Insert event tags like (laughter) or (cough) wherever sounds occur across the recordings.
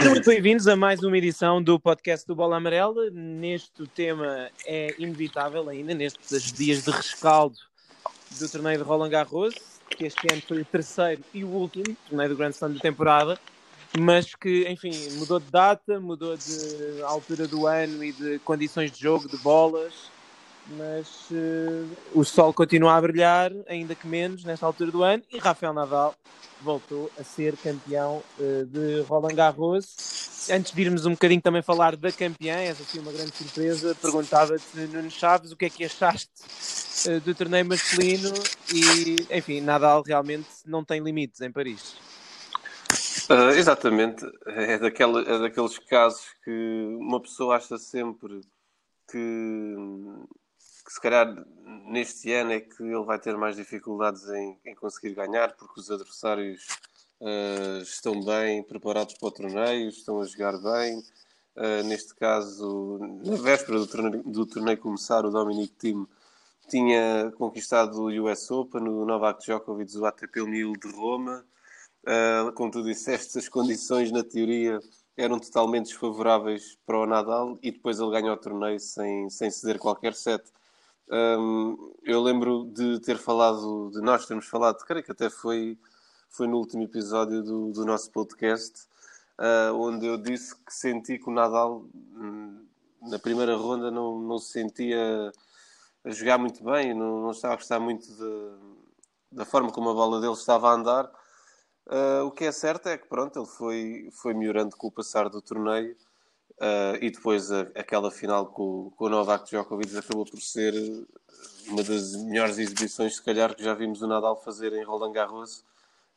Sejam muito bem-vindos a mais uma edição do podcast do Bola Amarela. Neste tema é inevitável ainda, nestes dias de rescaldo do torneio de Roland Garros, que este ano foi o terceiro e o último torneio do Grand Slam da temporada, mas que, enfim, mudou de data, mudou de altura do ano e de condições de jogo, de bolas, mas uh, o sol continua a brilhar, ainda que menos, nesta altura do ano, e Rafael Nadal voltou a ser campeão uh, de Roland Garros. Antes de irmos um bocadinho também falar da campeã, essa foi uma grande surpresa, perguntava-te, Nuno Chaves, o que é que achaste uh, do torneio masculino e, enfim, Nadal realmente não tem limites em Paris. Exatamente, é, daquela, é daqueles casos que uma pessoa acha sempre que que se calhar neste ano é que ele vai ter mais dificuldades em, em conseguir ganhar, porque os adversários uh, estão bem preparados para o torneio, estão a jogar bem. Uh, neste caso, na véspera do torneio, do torneio começar, o Dominic Thiem tinha conquistado o US Open, o Novak Djokovic, o ATP 1000 de Roma. Uh, como tu disseste, as condições na teoria eram totalmente desfavoráveis para o Nadal e depois ele ganha o torneio sem, sem ceder qualquer set. Um, eu lembro de ter falado, de nós termos falado, creio que até foi, foi no último episódio do, do nosso podcast, uh, onde eu disse que senti que o Nadal, hum, na primeira ronda, não, não se sentia a jogar muito bem, não, não estava a gostar muito de, da forma como a bola dele estava a andar. Uh, o que é certo é que pronto, ele foi, foi melhorando com o passar do torneio Uh, e depois a, aquela final com, com o Novak Djokovic acabou por ser uma das melhores exibições, se calhar, que já vimos o Nadal fazer em Roland Garros.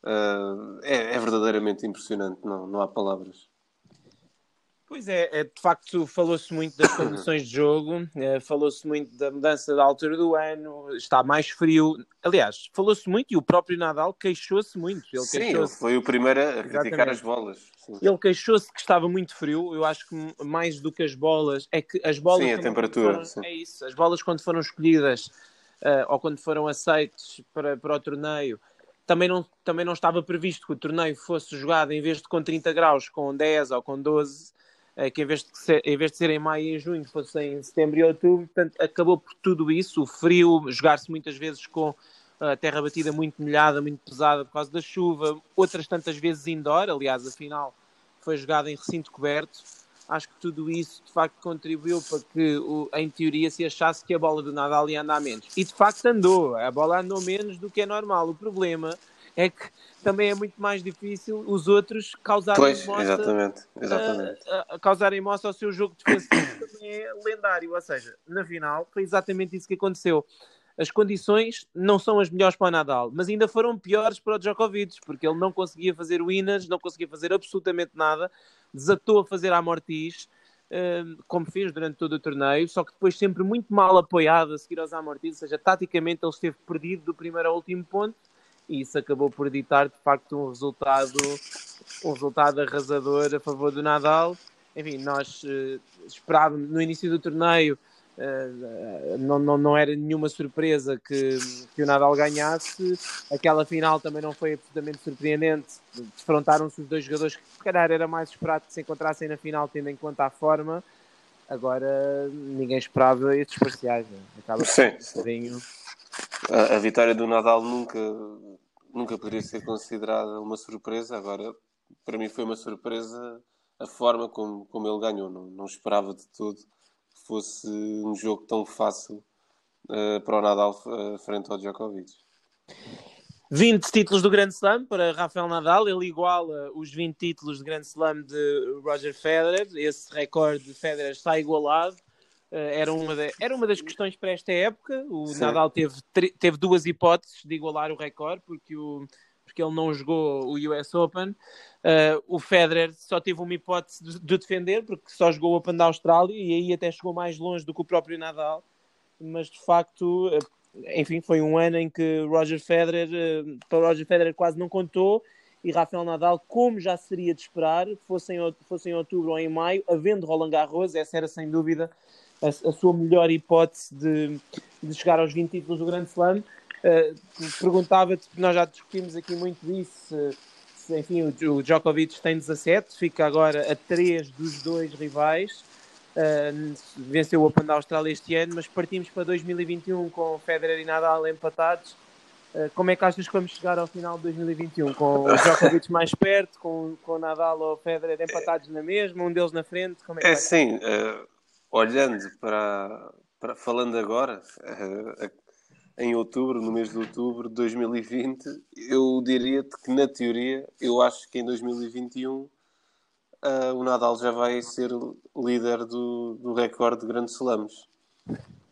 Uh, é, é, verdadeiramente impressionante, não, não há palavras. Pois é, é de facto falou-se muito das condições de jogo, é, falou-se muito da mudança da altura do ano, está mais frio. Aliás, falou-se muito e o próprio Nadal queixou-se muito. Ele Sim, queixou ele foi o primeiro a criticar as bolas. Sim. Ele queixou-se que estava muito frio. Eu acho que mais do que as bolas, é que as bolas. Sim, a temperatura. Foram, é isso. As bolas, quando foram escolhidas uh, ou quando foram aceites para, para o torneio, também não, também não estava previsto que o torneio fosse jogado em vez de com 30 graus, com 10 ou com 12, uh, eh, que em vez, de ser, em vez de ser em maio e em junho, fosse em setembro e outubro. Portanto, acabou por tudo isso. O frio, jogar-se muitas vezes com a terra batida muito molhada, muito pesada por causa da chuva, outras tantas vezes indoor, aliás, a final foi jogada em recinto coberto. Acho que tudo isso de facto contribuiu para que, em teoria, se achasse que a bola do Nadal ia andar menos. E de facto andou, a bola andou menos do que é normal. O problema é que também é muito mais difícil os outros causarem pois, moça, exatamente, exatamente. A, a, causarem moça ao seu jogo defensivo também é lendário. Ou seja, na final foi exatamente isso que aconteceu as condições não são as melhores para o Nadal, mas ainda foram piores para o Djokovic, porque ele não conseguia fazer winners, não conseguia fazer absolutamente nada, desatou a fazer a como fez durante todo o torneio, só que depois sempre muito mal apoiado a seguir aos amortis, ou seja, taticamente ele esteve perdido do primeiro ao último ponto, e isso acabou por ditar de facto um resultado, um resultado arrasador a favor do Nadal. Enfim, nós uh, esperávamos no início do torneio Uh, não, não, não era nenhuma surpresa que, que o Nadal ganhasse. Aquela final também não foi absolutamente surpreendente. Defrontaram-se os dois jogadores que, se calhar, era mais esperado que se encontrassem na final, tendo em conta a forma. Agora, ninguém esperava estes parciais. Né? Acaba sim, sim. A, a, vitória do Nadal nunca, nunca poderia ser considerada uma surpresa. Agora, para mim, foi uma surpresa a forma como, como ele ganhou. Não, não esperava de tudo fosse um jogo tão fácil uh, para o Nadal uh, frente ao Djokovic. 20 títulos do Grand Slam para Rafael Nadal, ele iguala os 20 títulos de Grand Slam de Roger Federer, esse recorde de Federer está igualado. Uh, era, uma de, era uma das questões para esta época. O Sim. Nadal teve, teve duas hipóteses de igualar o recorde, porque o, porque ele não jogou o US Open. Uh, o Federer só teve uma hipótese de, de, defender, porque só jogou o Open da Austrália e aí até chegou mais longe do que o próprio Nadal. Mas de facto, uh, enfim, foi um ano em que Roger Federer, para Roger Federer quase não contou e Rafael Nadal, como já seria de esperar, fosse em, fosse em outubro ou em maio, havendo Roland Garros, essa era sem dúvida a, a sua melhor hipótese de, de chegar aos 20 títulos do Grande Slam. Uh, Perguntava-te, nós já discutimos aqui muito disso, se, enfim, o, Djokovic tem 17, fica agora a 3 dos dois rivais. Uh, venceu o Open da Austrália este ano, mas partimos para 2021 com Federer e Nadal empatados. Uh, como é que achas que vamos chegar ao final de 2021? Com o Djokovic mais perto, com, com Nadal ou Federer empatados na mesma, um deles na frente? Como é, é sim, uh, olhando para, para, falando agora, em outubro, no mês de outubro de 2020, eu diria-te que, na teoria, eu acho que em 2021 uh, o Nadal já vai ser líder do, do recorde de grandes slams.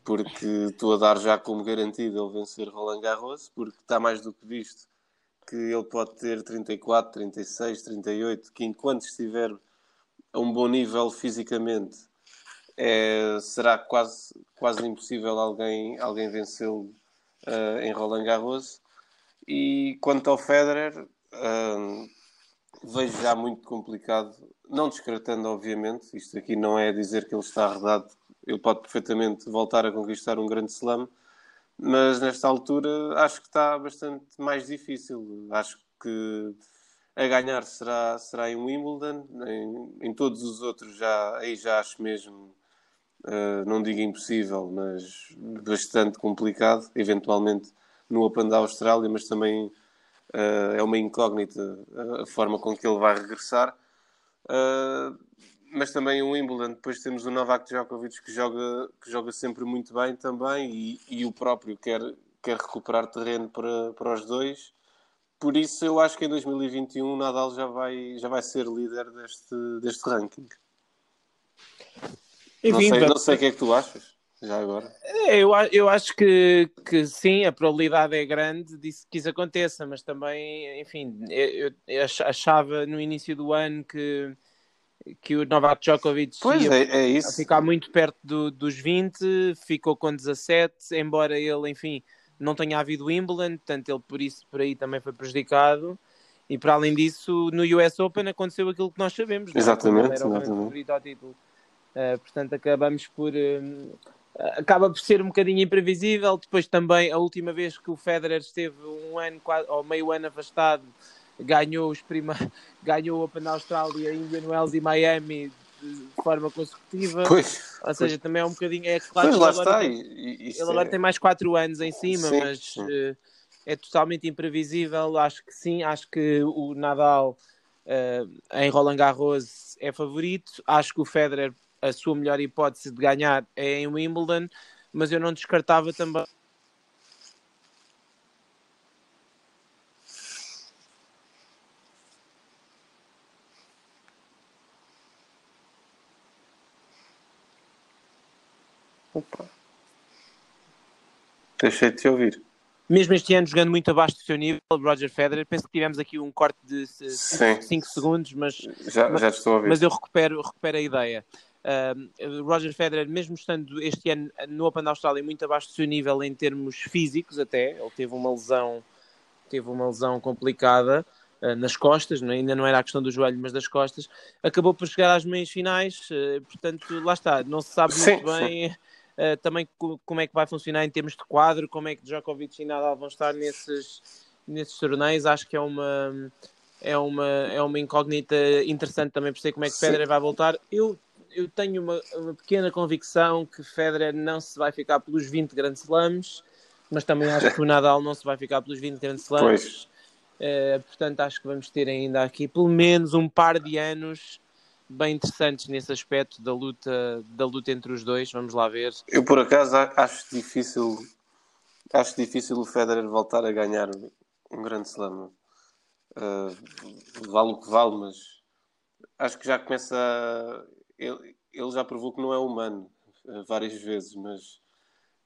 Porque estou a dar já como garantido ele vencer Roland Garros, porque está mais do que visto que ele pode ter 34, 36, 38, que enquanto estiver a um bom nível fisicamente, é, será quase, quase impossível alguém, alguém vencê-lo uh, em Roland Garros. E quanto ao Federer, uh, vejo já muito complicado, não descartando, obviamente, isto aqui não é dizer que ele está arredado, ele pode perfeitamente voltar a conquistar um grande slam, mas nesta altura acho que está bastante mais difícil. Acho que a ganhar será, será em Wimbledon, em, em todos os outros já, aí já acho mesmo uh, não digo impossível, mas bastante complicado, eventualmente no Open da Austrália, mas também uh, é uma incógnita a forma com que ele vai regressar. Uh, mas também o Wimbledon, depois temos o Novak Djokovic que joga, que joga sempre muito bem também e, e o próprio quer, quer recuperar terreno para, para os dois. Por isso eu acho que em 2021 o Nadal já vai, já vai ser líder deste, deste ranking. Enfim, não, sei, não sei o que é que tu achas, já agora. É, eu, eu acho que, que sim, a probabilidade é grande disso que isso aconteça, mas também, enfim, eu, eu achava no início do ano que, que o Novak Djokovic pois ia é, é ficar muito perto do, dos 20, ficou com 17, embora ele, enfim, não tenha havido Wimbledon, portanto ele por isso por aí também foi prejudicado. E para além disso, no US Open aconteceu aquilo que nós sabemos. Exatamente, não? Era exatamente. ao título Uh, portanto, acabamos por. Uh, acaba por ser um bocadinho imprevisível. Depois, também, a última vez que o Federer esteve um ano ou meio ano afastado, ganhou, os prima... (laughs) ganhou o Open da Austrália, Indian Wells e Miami de forma consecutiva. Pois, ou seja, pois. também é um bocadinho. É claro pois, lá está. Tem... ele é... agora tem mais 4 anos em cima, sim, mas sim. Uh, é totalmente imprevisível. Acho que sim, acho que o Nadal. Uh, em Roland Garros é favorito. Acho que o Federer a sua melhor hipótese de ganhar é em Wimbledon, mas eu não descartava também. Opa. Deixei de te ouvir. Mesmo este ano jogando muito abaixo do seu nível, Roger Federer, penso que tivemos aqui um corte de 5 segundos, mas, já, já estou a ouvir. mas eu recupero, recupero a ideia. Uh, Roger Federer, mesmo estando este ano no Open da Austrália muito abaixo do seu nível em termos físicos, até ele teve uma lesão, teve uma lesão complicada uh, nas costas, não, é? ainda não era a questão do joelho, mas das costas, acabou por chegar às meias finais. Uh, portanto, lá está, não se sabe muito sim, bem. Sim. Também como é que vai funcionar em termos de quadro, como é que Djokovic e Nadal vão estar nesses, nesses torneios. Acho que é uma, é, uma, é uma incógnita interessante também perceber como é que Federer vai voltar. Eu eu tenho uma, uma, pequena convicção que Federer não se vai ficar pelos 20 grandes slams, mas também acho que o Nadal não se vai ficar pelos 20 grandes slams. Uh, portanto, acho que vamos ter ainda aqui pelo menos um par de anos bem interessantes nesse aspecto da luta, da luta entre os dois. Vamos lá ver. Eu, por acaso, acho difícil, acho difícil o Federer voltar a ganhar um grande slam. Uh, vale o que vale, mas acho que já começa a ele, ele já provou que não é humano uh, várias vezes, mas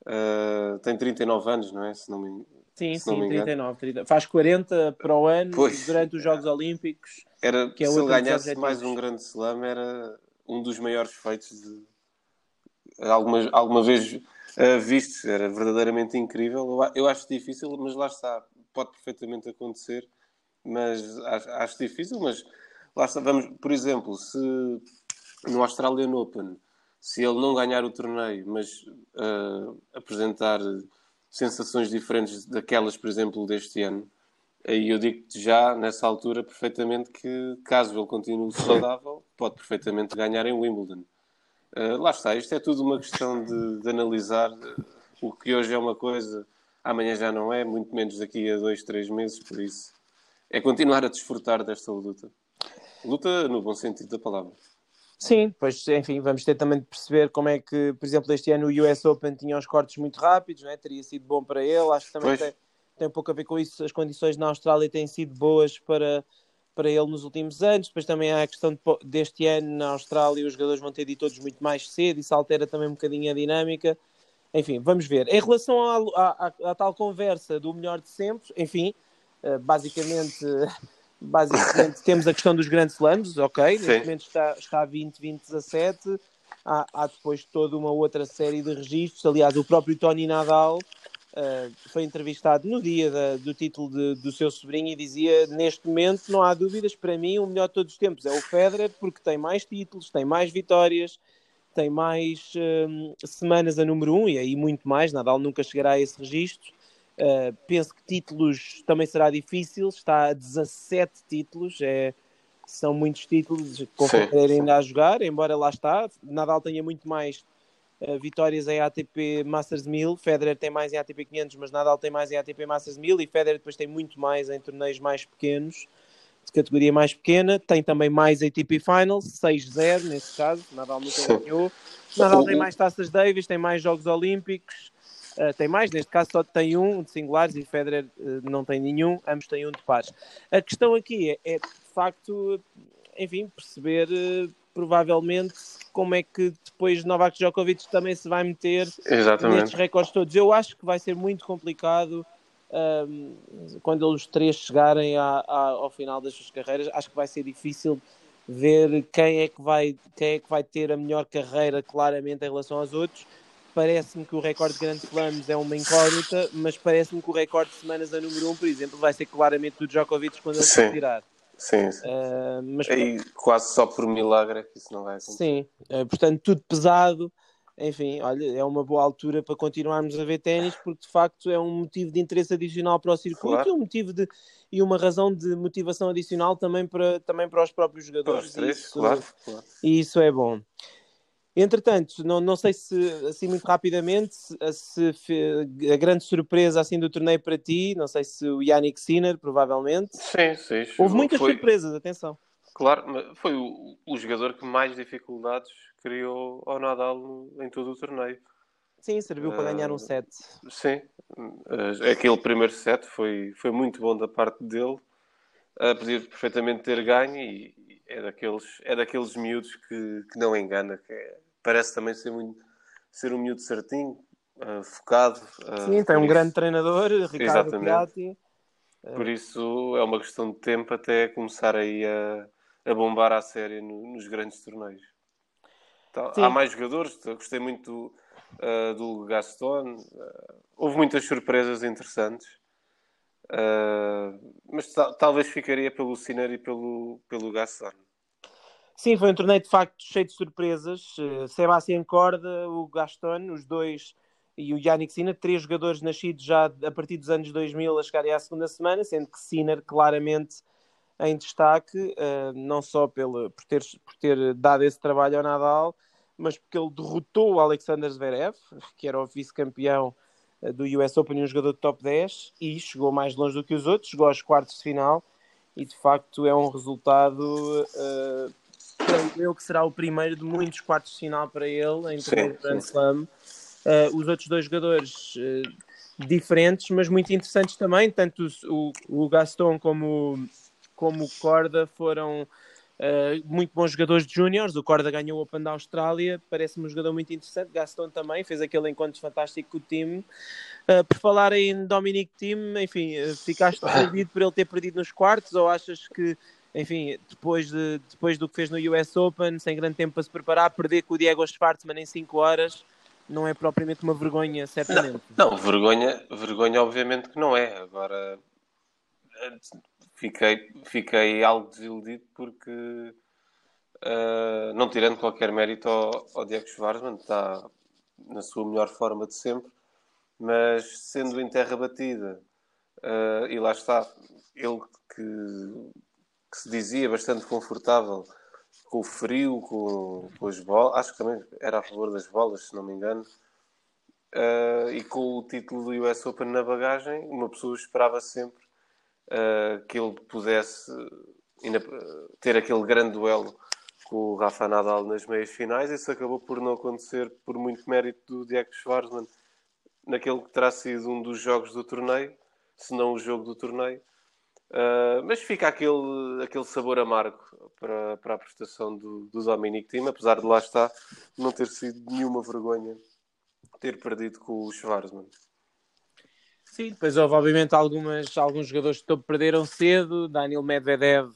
uh, tem 39 anos, não é? Se não me, sim, se sim, me 39, 30. Faz 40 para o ano pois, durante os Jogos Olímpicos. Era, que é se ele ganhasse mais um grande slam, era um dos maiores feitos de alguma, alguma vez uh, vistos. Era verdadeiramente incrível. Eu, eu acho difícil, mas lá está. Pode perfeitamente acontecer, mas acho, acho difícil. Mas lá está. Vamos, por exemplo, se no Australian Open, se ele não ganhar o torneio, mas uh, apresentar sensações diferentes daquelas, por exemplo, deste ano, Aí eu digo-te já, nessa altura, perfeitamente que, caso ele continue saudável, pode perfeitamente ganhar em Wimbledon. Uh, lá está, isto é tudo uma questão de, de, analisar o que hoje é uma coisa, amanhã já não é, muito menos daqui a dois, três meses, por isso é continuar a desfrutar desta luta. Luta no bom sentido da palavra. Sim, pois enfim, vamos ter também de perceber como é que, por exemplo, este ano o US Open tinha os cortes muito rápidos, não é? teria sido bom para ele, acho que também tem, tem, um pouco a ver com isso, as condições na Austrália têm sido boas para, para ele nos últimos anos, depois também há a questão de, deste ano na Austrália os jogadores vão ter de ir todos muito mais cedo, isso altera também um bocadinho a dinâmica, enfim, vamos ver. Em relação à, à, à tal conversa do melhor de sempre, enfim, eh, basicamente (laughs) basicamente (laughs) temos a questão dos grandes slams, ok, Sim. neste momento está, está 20, 20, 17. Há, há, depois toda uma outra série de registros. Aliás, o próprio Tony Nadal uh, foi entrevistado no dia da, do título de, do seu sobrinho e dizia: Neste momento, não há dúvidas, para mim, o melhor de todos os tempos é o Federer, porque tem mais títulos, tem mais vitórias, tem mais uh, semanas a número 1 um, e aí muito mais. Nadal nunca chegará a esse registro. Uh, penso que títulos também será difícil, está a 17 títulos, é, são muitos títulos com ainda a jogar, embora lá está, Nadal tenha muito mais uh, vitórias em ATP Masters 1000, Federer tem mais em ATP 500, mas Nadal tem mais em ATP Masters 1000 e Federer depois tem muito mais em torneios mais pequenos, de categoria mais pequena, tem também mais ATP Finals, 6-0 nesse caso, Nadal nunca ganhou, Nadal tem mais taças Davis, tem mais Jogos Olímpicos, Uh, tem mais, neste caso só tem um de singulares e Federer uh, não tem nenhum, ambos têm um de pares. A questão aqui é, é de facto, enfim, perceber uh, provavelmente como é que depois Novak Djokovic também se vai meter Exatamente. nestes recordes todos. Eu acho que vai ser muito complicado um, quando os três chegarem a, a, ao final das suas carreiras. Acho que vai ser difícil ver quem é que vai, quem é que vai ter a melhor carreira claramente em relação aos outros parece-me que o recorde de grandes slams é uma incógnita, mas parece-me que o recorde de semanas a número 1, um, por exemplo, vai ser claramente do Djokovic quando ele se retirar. Sim, sim. Uh, mas, e quase só por milagre é que isso não vai acontecer. Sim, uh, portanto, tudo pesado. Enfim, olha, é uma boa altura para continuarmos a ver ténis, porque de facto é um motivo de interesse adicional para o circuito claro. e um motivo de e uma razão de motivação adicional também para, também para os próprios jogadores. Para os três, isso, claro, claro. E isso é bom. Entretanto, não, não sei se, assim muito rapidamente, se, se a grande surpresa assim do torneio para ti, não sei se o Yannick Sinner, provavelmente. Sim, sim. Houve muitas foi... surpresas, atenção. Claro, foi o, o, jogador que mais dificuldades criou ao Nadal em todo o torneio. Sim, serviu uh, para ganhar um set. Sim, uh, aquele primeiro set foi, foi muito bom da parte dele. Uh, podia perfeitamente ter ganho e, é daqueles, é daqueles miúdos que, que não engana, que é, parece também ser, muito, ser um miúdo certinho, uh, focado. Uh, Sim, tem um isso. grande treinador, Ricardo Piatti. Por isso é uma questão de tempo até começar aí a, a bombar a série no, nos grandes torneios. Então, há mais jogadores, gostei muito do, uh, do Gaston, houve muitas surpresas interessantes. Uh, mas talvez ficaria pelo Sinner e pelo, pelo Gaston. Sim, foi um torneio de facto cheio de surpresas. Uh, Sebastián Corda, o Gaston, os dois e o Yannick Sinner, três jogadores nascidos já a partir dos anos 2000 a chegarem à segunda semana, sendo que Sinner claramente em destaque, uh, não só pelo, por, ter, por ter dado esse trabalho ao Nadal, mas porque ele derrotou o Alexander Zverev, que era o vice-campeão uh, do US Open e um jogador de top 10, e chegou mais longe do que os outros, chegou aos quartos de final, e de facto é um resultado uh, creio eu que será o primeiro de muitos quartos de final para ele em torneio Grand Slam. Uh, os outros dois jogadores uh, diferentes, mas muito interessantes também, tanto o, o Gaston como, como o Corda foram uh, muito bons jogadores de júniores. O Corda ganhou o Open da Austrália, parece-me um jogador muito interessante. Gaston também fez aquele encontro fantástico com o time. por falar em Dominic Thiem, enfim, ficaste (laughs) perdido por ele ter perdido nos quartos ou achas que enfim, depois, de, depois do que fez no US Open, sem grande tempo para se preparar, perder com o Diego Schwartzman em 5 horas não é propriamente uma vergonha, certamente. Não, não, vergonha, vergonha obviamente que não é. Agora fiquei, fiquei algo desiludido porque uh, não tirando qualquer mérito ao, ao Diego Schwartzman, está na sua melhor forma de sempre, mas sendo em terra batida Uh, e lá está, ele que, que, se dizia bastante confortável com o frio, com, com as bolas, acho que também era a favor das bolas, se não me engano, uh, e com o título do US Open na bagagem, uma pessoa esperava sempre uh, que ele pudesse ter aquele grande duelo com o Rafa Nadal nas meias finais. Isso acabou por não acontecer por muito mérito do Diego Schwartzman naquele que terá sido um dos jogos do torneio, se não o jogo do torneio. Uh, mas fica aquele, aquele sabor amargo para, para a prestação do, do Dominic Thiem, apesar de lá estar não ter sido nenhuma vergonha ter perdido com o Schwarzman. Sim, depois houve obviamente algumas, alguns jogadores que perderam cedo, Daniel Medvedev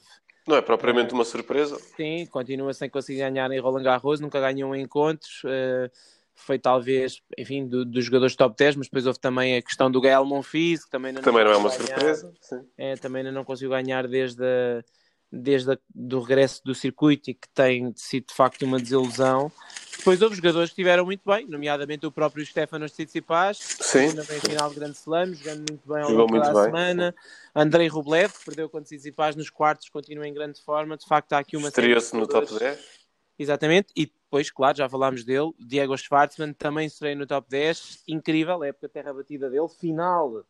não é propriamente uma surpresa. Sim, continua sem conseguir ganhar em Roland Garros, nunca ganhou encontros. Uh, foi talvez, enfim, do, dos jogadores top 10, mas depois houve também a questão do Gael Monfils, que também não, também não é uma ganhar, surpresa. Sim. É, também não conseguiu ganhar desde, a, desde o regresso do circuito e que tem sido de facto uma desilusão. Depois houve jogadores que estiveram muito bem, nomeadamente o próprio Stefanos Tsitsipas, sim, na final de Grande Slam, jogando muito bem ao longo da bem, semana. Andrei Rublev, que perdeu contra Tsitsipas nos quartos, continua em grande forma. De facto, há aqui uma Estreou-se no top 10. Exatamente, e depois, claro, já falámos dele, Diego Schwartzman também estreia no top 10, incrível, época terra batida dele, final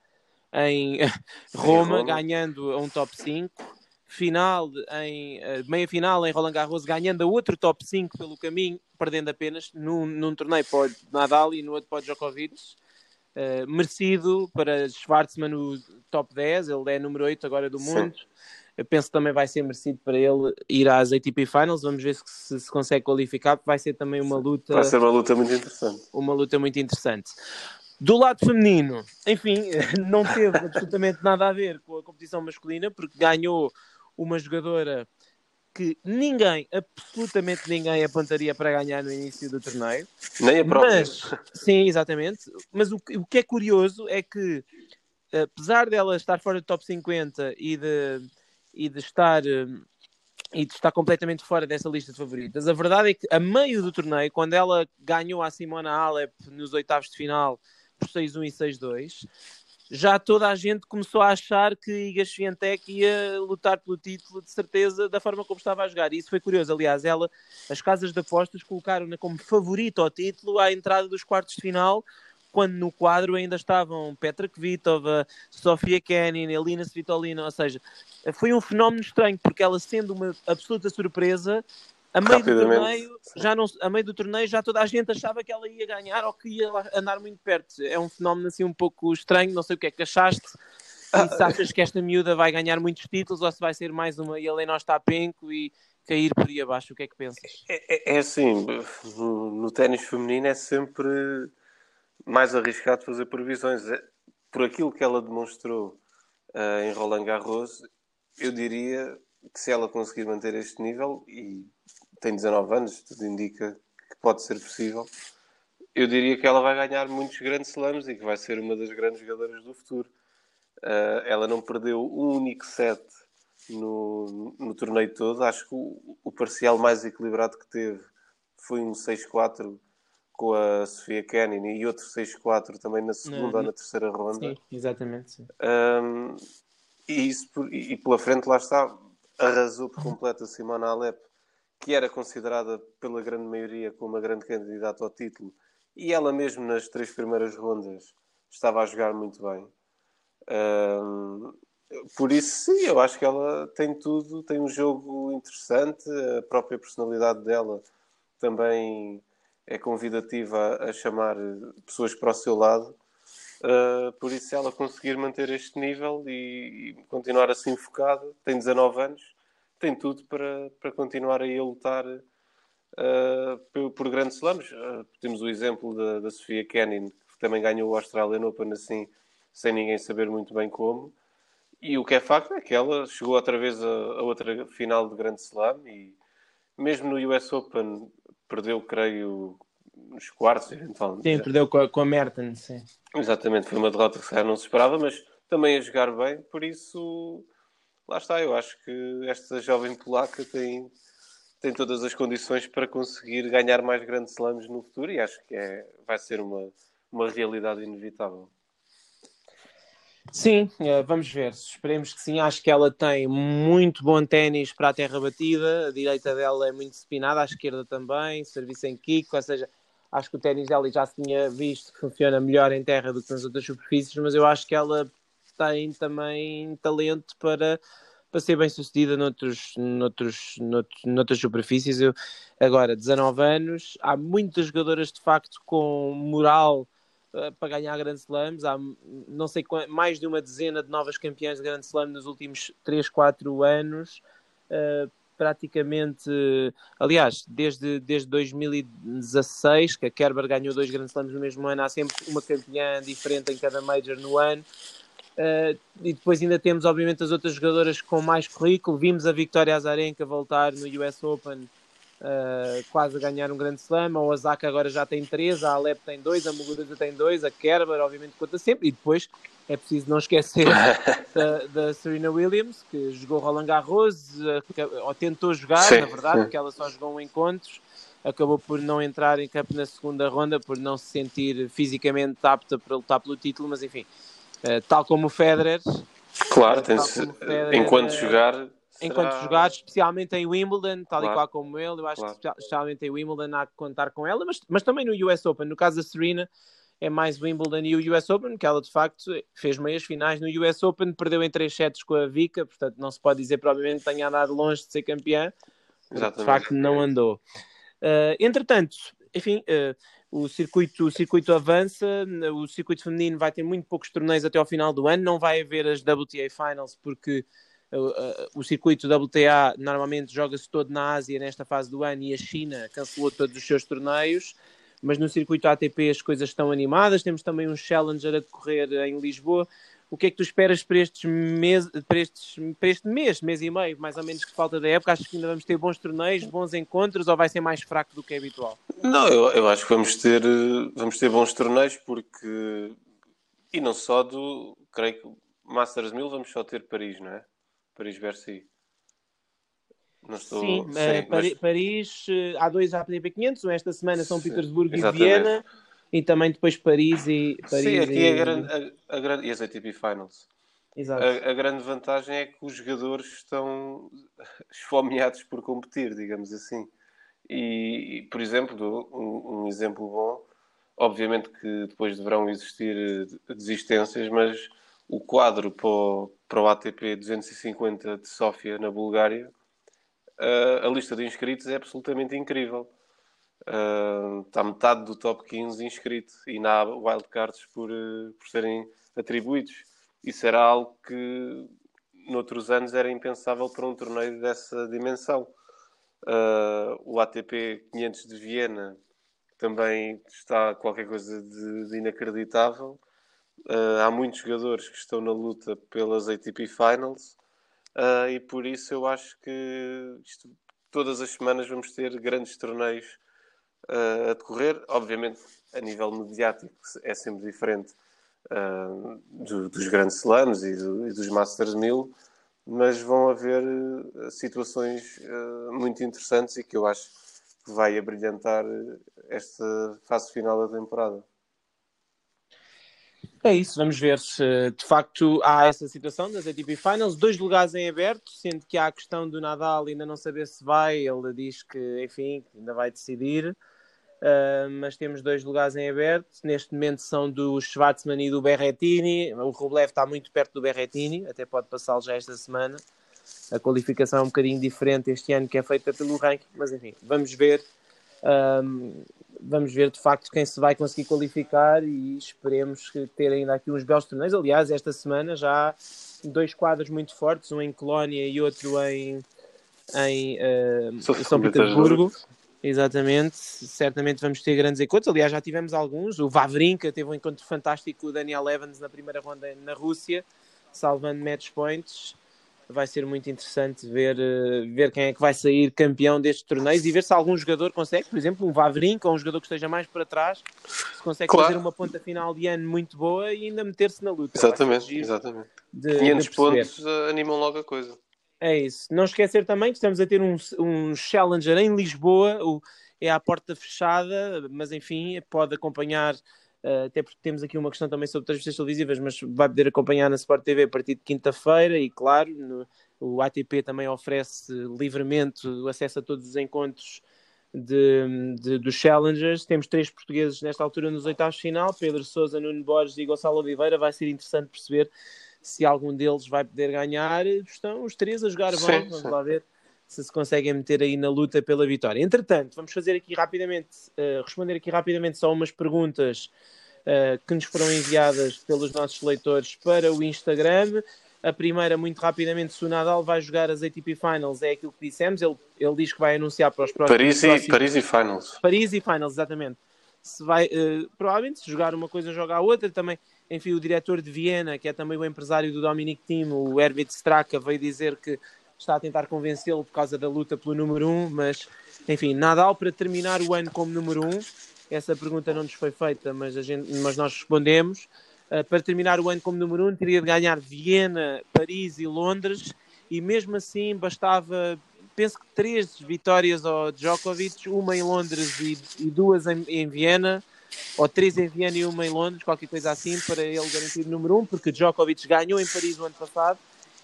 em (laughs) Roma, Roma. ganhando um top 5 final em uh, meia final em Roland Garros, ganhando outro top 5 pelo caminho, perdendo apenas num, num torneio para Nadal e no outro para Djokovic. Uh, merecido para Schwartzman o top 10, ele é número 8 agora do mundo. Sim. Eu penso que também vai ser merecido para ele ir às ATP Finals. Vamos ver se se, se consegue qualificar, vai ser também uma luta. Vai ser uma luta muito interessante. Uma luta muito interessante. Do lado feminino, enfim, (laughs) não teve absolutamente nada a ver com a competição masculina, porque ganhou uma jogadora que ninguém, absolutamente ninguém apontaria para ganhar no início do torneio. Nem a própria. Mas, sim, exatamente. Mas o, o que é curioso é que, apesar dela estar fora do top 50 e de, e de estar e de estar completamente fora dessa lista de favoritas, a verdade é que a meio do torneio, quando ela ganhou a Simona Alep nos oitavos de final por 6-1 e 6-2, já toda a gente começou a achar que Iga Swiatek ia lutar pelo título de certeza da forma como estava a jogar. E isso foi curioso. Aliás, ela, as casas de apostas colocaram-na como favorita ao título à entrada dos quartos de final, quando no quadro ainda estavam Petra Kvitova, Sofia Kenin, Elina Svitolina, ou seja, foi um fenómeno estranho, porque ela sendo uma absoluta surpresa, a meio do torneio, já não, a meio do torneio já toda a gente achava que ela ia ganhar ou que ia andar muito perto. É um fenómeno assim um pouco estranho, não sei o que é que achaste. E se achas que esta miúda vai ganhar muitos títulos ou se vai ser mais uma Helena Ostapenko e cair por aí abaixo, o que é que pensas? É, é, é assim, no, no ténis feminino é sempre mais arriscado fazer previsões. É, por aquilo que ela demonstrou uh, em Roland Garros, eu diria que se ela conseguir manter este nível e tem 19 anos, tudo indica que pode ser possível. Eu diria que ela vai ganhar muitos grandes slams e que vai ser uma das grandes jogadoras do futuro. Uh, ela não perdeu um único set no, no torneio todo. Acho que o, o parcial mais equilibrado que teve foi um 6-4 com a Sofia Kenin e outro 6-4 também na segunda ou na terceira ronda. Sim, exatamente. Sim. Um, e, isso, e, e pela frente, lá está, arrasou por completo a Simona Alep que era considerada pela grande maioria como uma grande candidata ao título, e ela mesmo nas três primeiras rondas estava a jogar muito bem. Um, por isso, sim, eu acho que ela tem tudo, tem um jogo interessante, a própria personalidade dela também é convidativa a, chamar pessoas para o seu lado. Uh, por isso, se ela conseguir manter este nível e, e continuar assim focada, tem 19 anos, tem tudo para, para continuar aí a lutar uh, por, por, grandes slams. Uh, temos o exemplo da, da Sofia Kenin, que também ganhou o Australian Open assim, sem ninguém saber muito bem como. E o que é facto é que ela chegou outra vez a, a outra final de grande slam e mesmo no US Open perdeu, creio, nos quartos, eventualmente. Sim, perdeu com a, com a Mertens, sim. Exatamente, foi uma derrota que se não se esperava, mas também a jogar bem, por isso lá está, eu acho que esta jovem polaca tem, tem todas as condições para conseguir ganhar mais grandes slams no futuro e acho que é, vai ser uma, uma realidade inevitável. Sim, eh, vamos ver. Esperemos que sim. Acho que ela tem muito bom ténis para a terra batida. A direita dela é muito espinada, a esquerda também. Serviço em kick, ou seja, acho que o ténis dela já se tinha visto que funciona melhor em terra do que nas outras superfícies, mas eu acho que ela tem também talento para, para ser bem sucedida noutros, noutros, noutros, noutras superfícies. Eu, agora, 19 anos, há muitas jogadoras de facto com moral para ganhar Grand Slams. Há não sei mais de uma dezena de novas campeãs de Grand Slam nos últimos 3, 4 anos. Uh, praticamente, aliás, desde, desde 2016, que a Kerber ganhou dois Grand Slams no mesmo ano, há sempre uma campeã diferente em cada Major no ano. Uh, e depois ainda temos, obviamente, as outras jogadoras com mais currículo. Vimos a Victoria Azarenka voltar no US Open uh, quase a ganhar um grande slam. A Osaka agora já tem três, a Alep tem dois, a Muguruza tem dois, a Kerber, obviamente, conta sempre. E depois é preciso não esquecer (laughs) da, da, Serena Williams, que jogou Roland Garros, uh, ou tentou jogar, sim, na verdade, sim. porque ela só jogou um encontros. Acabou por não entrar em campo na segunda ronda, por não se sentir fisicamente apta para lutar pelo título, mas enfim, uh, tal como o Federer, Claro, tem enquanto jogar enquanto Será... jogar, especialmente em Wimbledon, tal claro. e qual como ele, eu acho claro. que especialmente em Wimbledon há que contar com ela, mas, mas também no US Open. No caso da Serena, é mais Wimbledon e o US Open, que ela de facto fez meias finais no US Open, perdeu em três sets com a Vika, portanto não se pode dizer provavelmente que tenha andado longe de ser campeã, Exatamente. de facto não andou. Uh, entretanto, enfim, uh, o circuito, o circuito avança, o circuito feminino vai ter muito poucos torneios até ao final do ano, não vai haver as WTA Finals porque o circuito WTA normalmente joga-se todo na Ásia nesta fase do ano e a China cancelou todos os seus torneios, mas no circuito ATP as coisas estão animadas. Temos também um Challenger a decorrer em Lisboa. O que é que tu esperas para, estes meses, para, estes, para este mês, mês e meio, mais ou menos que falta da época? Acho que ainda vamos ter bons torneios, bons encontros ou vai ser mais fraco do que é habitual? Não, eu, eu acho que vamos ter, vamos ter bons torneios porque, e não só do, creio que Masters 1000 vamos só ter Paris, não é? Paris-Bercy. Estou... Sim, Sim uh, mas... Paris, uh, há dois ATP 500, esta semana São Petersburgo e Viena, e também depois Paris e... Paris Sim, aqui e... É a grande, a, a grande... E as ATP Finals. Exato. A, a, grande vantagem é que os jogadores estão (laughs) esfomeados por competir, digamos assim. E, e por exemplo, um, um, exemplo bom, obviamente que depois deverão existir eh, desistências, mas o quadro para o, para o ATP 250 de Sófia, na Bulgária, uh, a lista de inscritos é absolutamente incrível. Uh, está metade do top 15 inscrito e há wildcards por, uh, por serem atribuídos. Isso era algo que noutros anos era impensável para um torneio dessa dimensão. Uh, o ATP 500 de Viena também está qualquer coisa de, de inacreditável. Uh, há muitos jogadores que estão na luta pelas ATP Finals uh, e por isso eu acho que isto, todas as semanas vamos ter grandes torneios uh, a decorrer. Obviamente, a nível mediático é sempre diferente do, dos grandes slams e, do, e, dos Masters 1000, mas vão haver situações muito interessantes e que eu acho que vai abrilhantar esta fase final da temporada. É isso, vamos ver se de facto há essa situação das ATP Finals, dois lugares em aberto, sendo que há a questão do Nadal ainda não saber se vai, ele diz que, enfim, ainda vai decidir, uh, mas temos dois lugares em aberto, neste momento são do Schwartzman e do Berrettini, o Rublev está muito perto do Berrettini, até pode passá-lo já esta semana, a qualificação é um bocadinho diferente este ano que é feita pelo ranking, mas enfim, vamos ver. Um, vamos ver de facto quem se vai conseguir qualificar e esperemos ter ainda aqui uns belos torneios. Aliás, esta semana já há dois quadros muito fortes, um em Colónia e outro em, em uh, São Petersburgo. Exatamente, certamente vamos ter grandes encontros. Aliás, já tivemos alguns. O Vavrinka teve um encontro fantástico com o Daniel Evans na primeira ronda na Rússia, salvando match points vai ser muito interessante ver, eh, ver quem é que vai sair campeão destes torneios e ver se algum jogador consegue, por exemplo, um Vavrinka ou um jogador que esteja mais para trás, se consegue claro. fazer uma ponta final de ano muito boa e ainda meter-se na luta. Exatamente, exatamente. De, 500 de pontos eh, animam logo a coisa. É isso. Não esquecer também que estamos a ter um, um Challenger em Lisboa, o, é à porta fechada, mas enfim, pode acompanhar Uh, até porque temos aqui uma questão também sobre transmissões televisivas, mas vai poder acompanhar na Sport TV a partir de quinta-feira e, claro, no, o ATP também oferece livremente o acesso a todos os encontros de, de, dos Challengers. Temos três portugueses nesta altura nos oitavos de final: Pedro Souza, Nuno Borges e Gonçalo Oliveira. Vai ser interessante perceber se algum deles vai poder ganhar. Estão os três a jogar sim, bem, vamos sim. lá ver se se conseguem meter aí na luta pela vitória. Entretanto, vamos fazer aqui rapidamente, uh, responder aqui rapidamente só umas perguntas uh, que nos foram enviadas pelos nossos leitores para o Instagram. A primeira, muito rapidamente, se o Nadal vai jogar as ATP Finals, é aquilo que dissemos. Ele, ele diz que vai anunciar para os próximos. Paris e, próximos... Paris e Finals. Paris e Finals, exatamente. Se vai, uh, provavelmente, se jogar uma coisa, joga a outra. Também, enfim, o diretor de Viena, que é também o empresário do Dominic Thiem, o Hervid Straka, veio dizer que está a tentar convencê-lo por causa da luta pelo número 1, um, mas enfim, Nadal para terminar o ano como número 1. Um, essa pergunta não nos foi feita, mas, a gente, mas nós respondemos. Uh, para terminar o ano como número 1, um, teria de ganhar Viena, Paris e Londres, e mesmo assim bastava, penso que três vitórias ao Djokovic, uma em Londres e, e duas em, em Viena, ou três em Viena e uma em Londres, qualquer coisa assim, para ele garantir o número 1, um, porque Djokovic ganhou em Paris o ano passado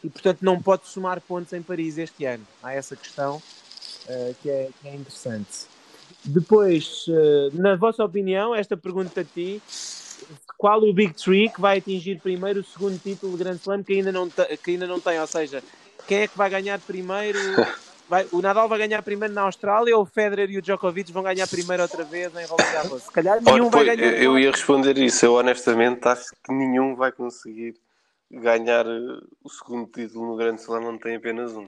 e portanto não pode somar pontos em Paris este ano. Há essa questão uh, que, é, que, é, interessante. Depois, uh, na vossa opinião, esta pergunta a ti: qual o Big Three que vai atingir primeiro o segundo título de Grand Slam que ainda não, que ainda não tem? Ou seja, quem é que vai ganhar primeiro? (laughs) Vai, o Nadal vai ganhar primeiro na Austrália ou o Federer e o Djokovic vão ganhar primeiro outra vez em Roland Garros? Se calhar nenhum Ora, vai ganhar. Eu ia responder isso. Eu honestamente acho que nenhum vai conseguir ganhar eh, o segundo título no Grande Slam não tem apenas um.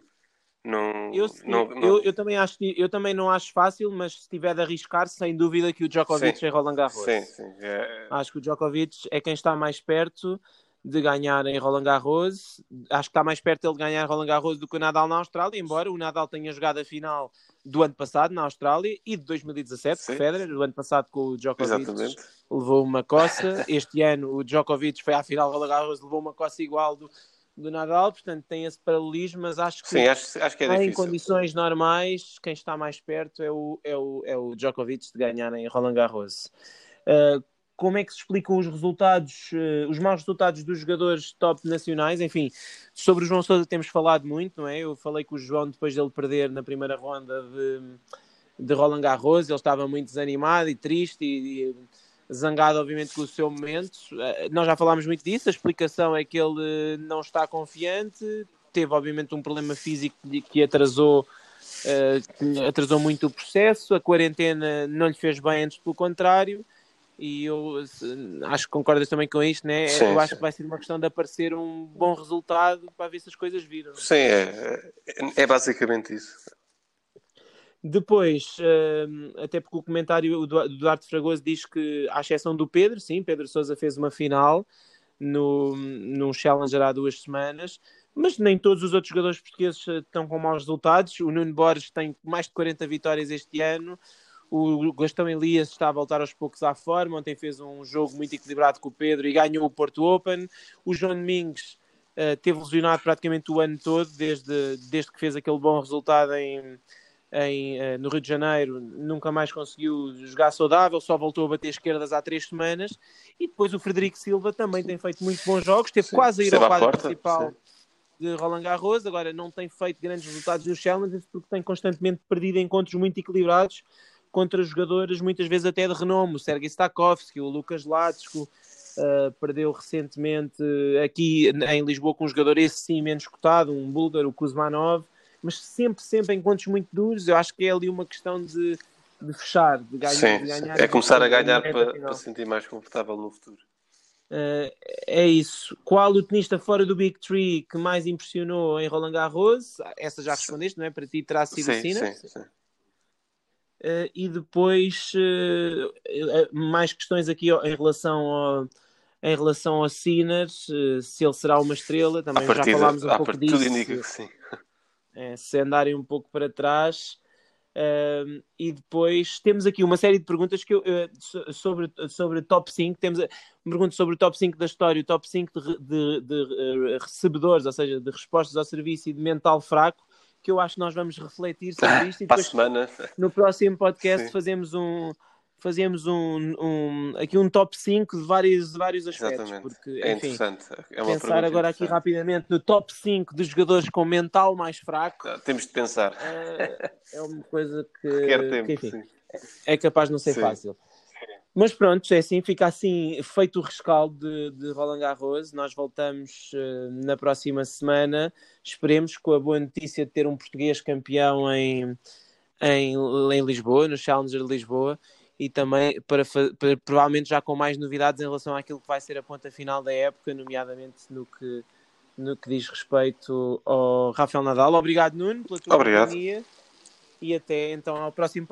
Não, eu, não, eu, não... eu, também acho, eu também não acho fácil, mas se tiver de arriscar, sem dúvida que o Djokovic sim. é Roland Garros. Sim, sim. É... Acho que o Djokovic é quem está mais perto de ganhar em Roland Garros. Acho que está mais perto ele de ganhar em Roland Garros do que o Nadal na Austrália, embora o Nadal tenha jogado a final do ano passado na Austrália e de 2017, Sim. Federer, do ano passado com o Djokovic Exatamente. levou uma coça. Este ano o Djokovic foi à final Roland Garros, levou uma coça igual do, do Nadal, portanto tem esse paralelismo, mas acho que, Sim, acho, acho que é em condições normais, quem está mais perto é o, é o, é o Djokovic de ganhar em Roland Garros. Uh, como é que se explicam os resultados, uh, os maus resultados dos jogadores top nacionais. Enfim, sobre o João Sousa temos falado muito, não é? Eu falei com o João depois dele perder na primeira ronda de, de Roland Garros, ele estava muito desanimado e triste e, e zangado, obviamente, com o seu momento. Uh, nós já falámos muito disso, a explicação é que ele não está confiante, teve, obviamente, um problema físico que atrasou. Uh, atrasou muito o processo, a quarentena não lhe fez bem, antes pelo contrário, e eu acho que concordas também com isto, né? Sim, eu acho sim. que vai ser uma questão de aparecer um bom resultado para ver se as coisas viram. Sim, é, é basicamente isso. Depois, hum, até porque o comentário do Duarte Fragoso diz que, à exceção do Pedro, sim, Pedro Sousa fez uma final no, num Challenger há duas semanas, mas nem todos os outros jogadores portugueses estão com maus resultados. O Nuno Borges tem mais de 40 vitórias este ano. O Gastão Elias está a voltar aos poucos à forma. Ontem fez um jogo muito equilibrado com o Pedro e ganhou o Porto Open. O João Domingues uh, teve lesionado praticamente o ano todo, desde, desde que fez aquele bom resultado em, em, uh, no Rio de Janeiro. Nunca mais conseguiu jogar saudável, só voltou a bater esquerdas há três semanas. E depois o Frederico Silva também tem feito muito bons jogos, esteve sim, quase a ir ao quadro principal. Sim de Roland Garros, agora não tem feito grandes resultados nos Challengers porque tem constantemente perdido encontros muito equilibrados contra jogadores muitas vezes até de renome, o Sergei Stakowski, o Lucas Latsko, uh, perdeu recentemente aqui em Lisboa com um jogador esse sim menos cotado, um búlgaro, o Kuzmanov, mas sempre, sempre em encontros muito duros, eu acho que é ali uma questão de, de fechar, de ganhar. Sim, de ganhar é começar a ganhar para, para se sentir mais confortável no futuro. Uh, é isso. Qual o tenista fora do Big Tree que mais impressionou em Roland Garros? Essa já respondeste, não é? Para ti terá sido sim, Sim, sim. Uh, e depois uh, mais questões aqui em relação ao, em relação ao Sinners, uh, se ele será uma estrela, também partida, já falámos um pouco disso. Indica que sim. É, se andarem um pouco para trás. e depois temos aqui uma série de perguntas que eu, sobre, sobre top 5. Temos uma pergunta sobre o top 5 da história, o top 5 de, de, de recebedores, ou seja, de respostas ao serviço e de mental fraco que eu acho que nós vamos refletir (laughs) sobre isto e depois semana. no próximo podcast Sim. fazemos um fazíamos um, um, aqui um top 5 de vários, vários aspectos. Exatamente. Porque, É enfim, interessante. É uma pensar agora aqui rapidamente no top 5 dos jogadores com mental mais fraco Ah, Temos de pensar. é, é uma coisa que, (laughs) tempo, que, enfim, é capaz de não ser Sim. fácil. Mas pronto, é assim, fica assim feito o rescaldo de, de Roland Garros. Nós voltamos eh, na próxima semana. Esperemos com a boa notícia de ter um português campeão em, em, em Lisboa, no Challenger de Lisboa, e também para, para- provavelmente já com mais novidades em relação àquilo que vai ser a ponta final da época, nomeadamente no que, no que diz respeito ao Rafael Nadal. Obrigado, Nuno, pela tua Obrigado. companhia e até então ao próximo